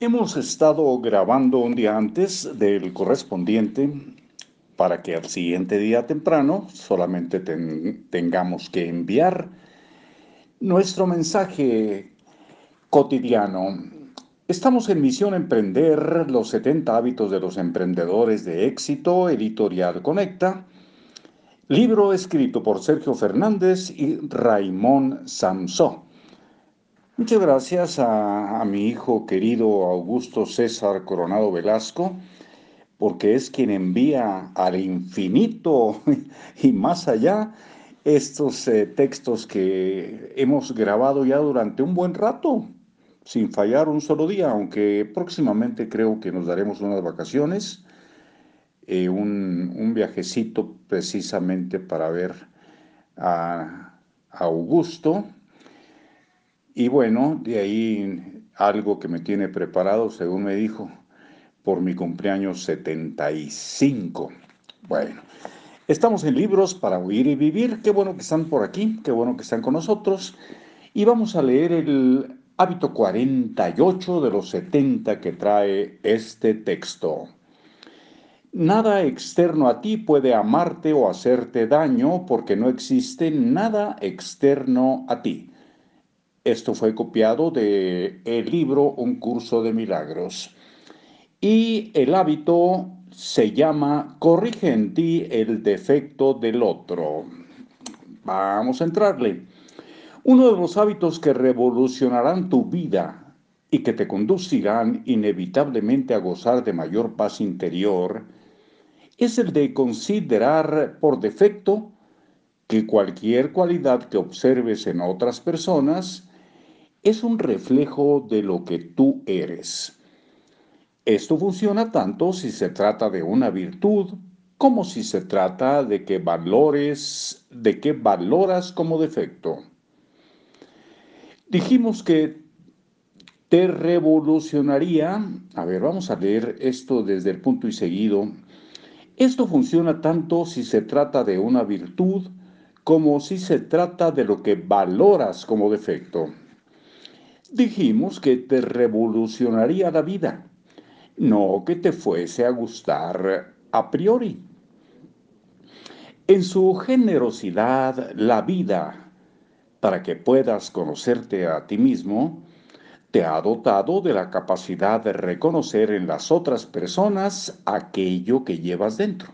Hemos estado grabando un día antes del correspondiente para que al siguiente día temprano solamente tengamos que enviar nuestro mensaje cotidiano. Estamos en Misión Emprender, los 70 hábitos de los emprendedores de éxito, editorial Conecta, libro escrito por Sergio Fernández y Raimón Samsó. Muchas gracias a, mi hijo querido Augusto César Coronado Velasco, porque es quien envía al infinito y más allá estos eh, textos que hemos grabado ya durante un buen rato, sin fallar un solo día, aunque próximamente creo que nos daremos unas vacaciones, eh, un, viajecito precisamente para ver a Augusto y bueno, de ahí algo que me tiene preparado, según me dijo, por mi cumpleaños 75. Bueno, estamos en libros para oír y vivir. Qué bueno que están por aquí, qué bueno que están con nosotros. Y vamos a leer el hábito 48 de los 70 que trae este texto. Nada externo a ti puede amarte o hacerte daño porque no existe nada externo a ti. Esto fue copiado de el libro Un curso de milagros. Y el hábito se llama Corrige en ti el defecto del otro. Vamos a entrarle. Uno de los hábitos que revolucionarán tu vida y que te conducirán inevitablemente a gozar de mayor paz interior es el de considerar por defecto que cualquier cualidad que observes en otras personas es un reflejo de lo que tú eres. Esto funciona tanto si se trata de una virtud como si se trata de que valores, de que valoras como defecto. Dijimos que te revolucionaría, a ver, vamos a leer esto desde el punto y seguido. Esto funciona tanto si se trata de una virtud como si se trata de lo que valoras como defecto dijimos que te revolucionaría la vida, no que te fuese a gustar a priori. En su generosidad, la vida, para que puedas conocerte a ti mismo, te ha dotado de la capacidad de reconocer en las otras personas aquello que llevas dentro.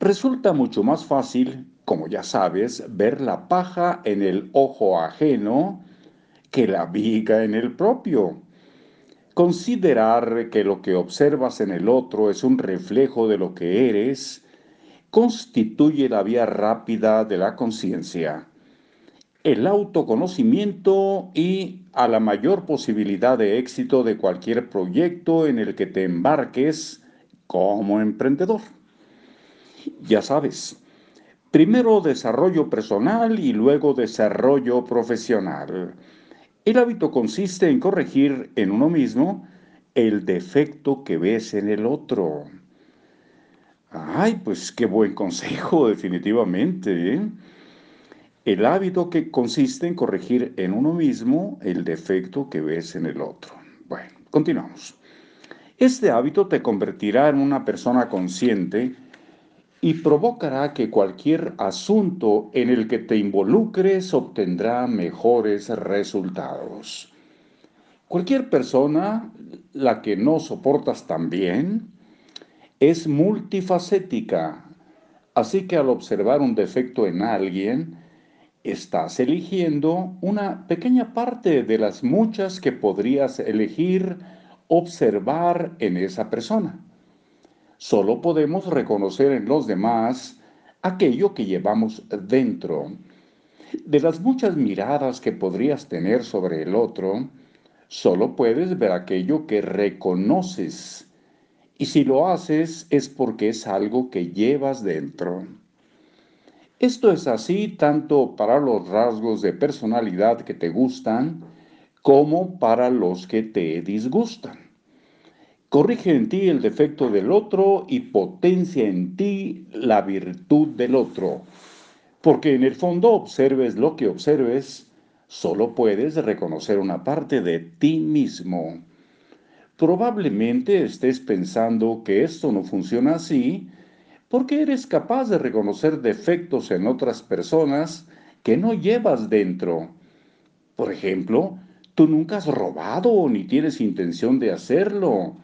Resulta mucho más fácil, como ya sabes, ver la paja en el ojo ajeno que la viga en el propio. Considerar que lo que observas en el otro es un reflejo de lo que eres constituye la vía rápida de la conciencia, el autoconocimiento y a la mayor posibilidad de éxito de cualquier proyecto en el que te embarques como emprendedor. Ya sabes, primero desarrollo personal y luego desarrollo profesional. El hábito consiste en corregir en uno mismo el defecto que ves en el otro. Ay, pues qué buen consejo, definitivamente. ¿eh? El hábito que consiste en corregir en uno mismo el defecto que ves en el otro. Bueno, continuamos. Este hábito te convertirá en una persona consciente y provocará que cualquier asunto en el que te involucres obtendrá mejores resultados. Cualquier persona, la que no soportas tan bien, es multifacética, así que al observar un defecto en alguien, estás eligiendo una pequeña parte de las muchas que podrías elegir observar en esa persona. Solo podemos reconocer en los demás aquello que llevamos dentro. De las muchas miradas que podrías tener sobre el otro, solo puedes ver aquello que reconoces. Y si lo haces es porque es algo que llevas dentro. Esto es así tanto para los rasgos de personalidad que te gustan como para los que te disgustan. Corrige en ti el defecto del otro y potencia en ti la virtud del otro. Porque en el fondo observes lo que observes, solo puedes reconocer una parte de ti mismo. Probablemente estés pensando que esto no funciona así porque eres capaz de reconocer defectos en otras personas que no llevas dentro. Por ejemplo, tú nunca has robado ni tienes intención de hacerlo.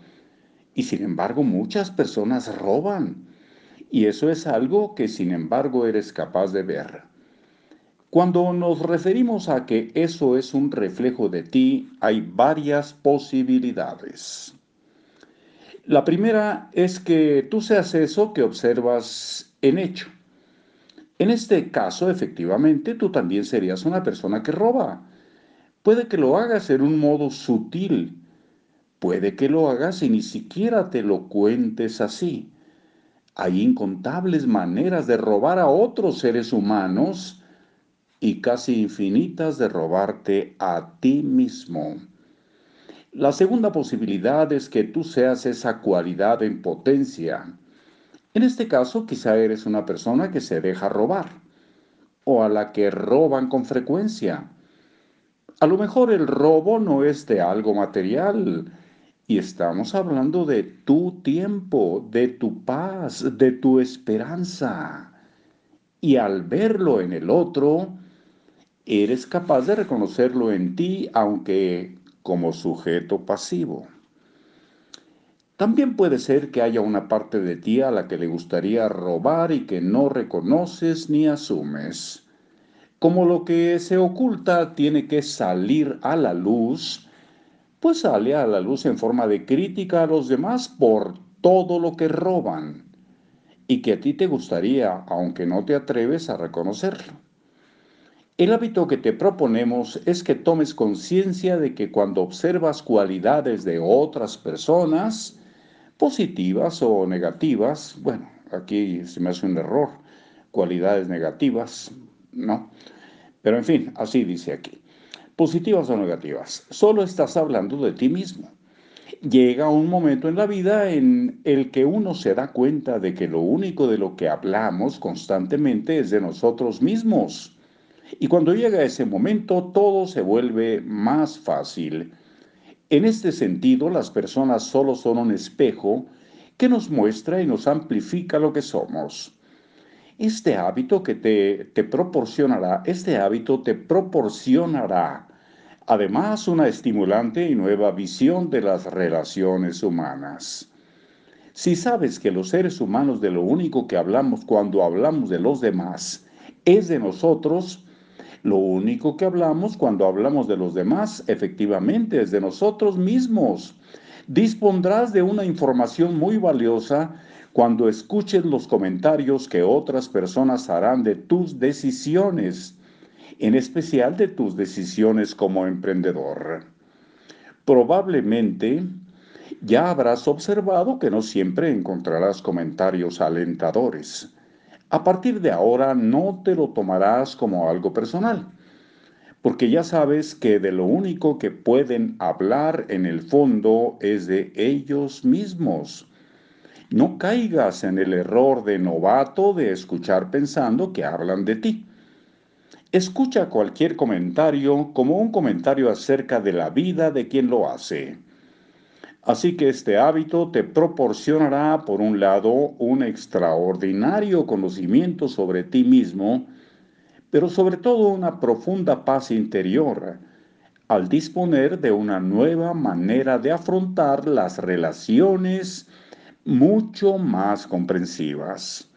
Y sin embargo muchas personas roban. Y eso es algo que sin embargo eres capaz de ver. Cuando nos referimos a que eso es un reflejo de ti, hay varias posibilidades. La primera es que tú seas eso que observas en hecho. En este caso, efectivamente, tú también serías una persona que roba. Puede que lo hagas en un modo sutil. Puede que lo hagas y ni siquiera te lo cuentes así. Hay incontables maneras de robar a otros seres humanos y casi infinitas de robarte a ti mismo. La segunda posibilidad es que tú seas esa cualidad en potencia. En este caso, quizá eres una persona que se deja robar o a la que roban con frecuencia. A lo mejor el robo no es de algo material, y estamos hablando de tu tiempo, de tu paz, de tu esperanza. Y al verlo en el otro, eres capaz de reconocerlo en ti, aunque como sujeto pasivo. También puede ser que haya una parte de ti a la que le gustaría robar y que no reconoces ni asumes. Como lo que se oculta tiene que salir a la luz, pues sale a la luz en forma de crítica a los demás por todo lo que roban y que a ti te gustaría, aunque no te atreves a reconocerlo. El hábito que te proponemos es que tomes conciencia de que cuando observas cualidades de otras personas, positivas o negativas, bueno, aquí se me hace un error, cualidades negativas, ¿no? Pero en fin, así dice aquí positivas o negativas. Solo estás hablando de ti mismo. Llega un momento en la vida en el que uno se da cuenta de que lo único de lo que hablamos constantemente es de nosotros mismos. Y cuando llega ese momento todo se vuelve más fácil. En este sentido, las personas solo son un espejo que nos muestra y nos amplifica lo que somos. Este hábito que te, te proporcionará, este hábito te proporcionará además una estimulante y nueva visión de las relaciones humanas. Si sabes que los seres humanos de lo único que hablamos cuando hablamos de los demás es de nosotros, lo único que hablamos cuando hablamos de los demás efectivamente es de nosotros mismos. Dispondrás de una información muy valiosa cuando escuches los comentarios que otras personas harán de tus decisiones, en especial de tus decisiones como emprendedor. Probablemente ya habrás observado que no siempre encontrarás comentarios alentadores. A partir de ahora no te lo tomarás como algo personal, porque ya sabes que de lo único que pueden hablar en el fondo es de ellos mismos no caigas en el error de novato de escuchar pensando que hablan de ti. Escucha cualquier comentario como un comentario acerca de la vida de quien lo hace. Así que este hábito te proporcionará, por un lado, un extraordinario conocimiento sobre ti mismo, pero sobre todo una profunda paz interior, al disponer de una nueva manera de afrontar las relaciones mucho más comprensivas.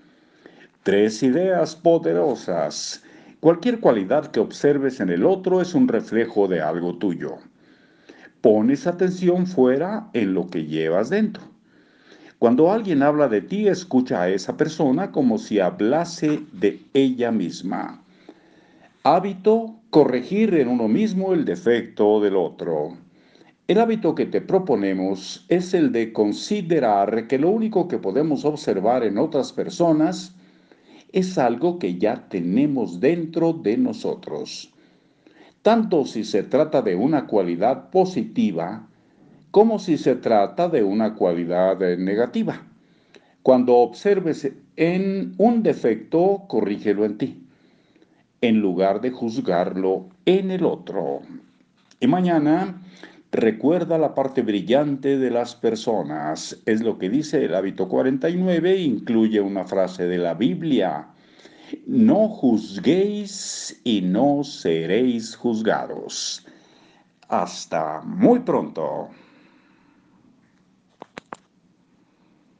Tres ideas poderosas. Cualquier cualidad que observes en el otro es un reflejo de algo tuyo. Pones atención fuera en lo que llevas dentro. Cuando alguien habla de ti, escucha a esa persona como si hablase de ella misma. Hábito, corregir en uno mismo el defecto del otro. El hábito que te proponemos es el de considerar que lo único que podemos observar en otras personas es algo que ya tenemos dentro de nosotros. Tanto si se trata de una cualidad positiva como si se trata de una cualidad negativa. Cuando observes en un defecto, corrígelo en ti, en lugar de juzgarlo en el otro. Y mañana Recuerda la parte brillante de las personas. Es lo que dice el hábito 49, incluye una frase de la Biblia. No juzguéis y no seréis juzgados. Hasta muy pronto.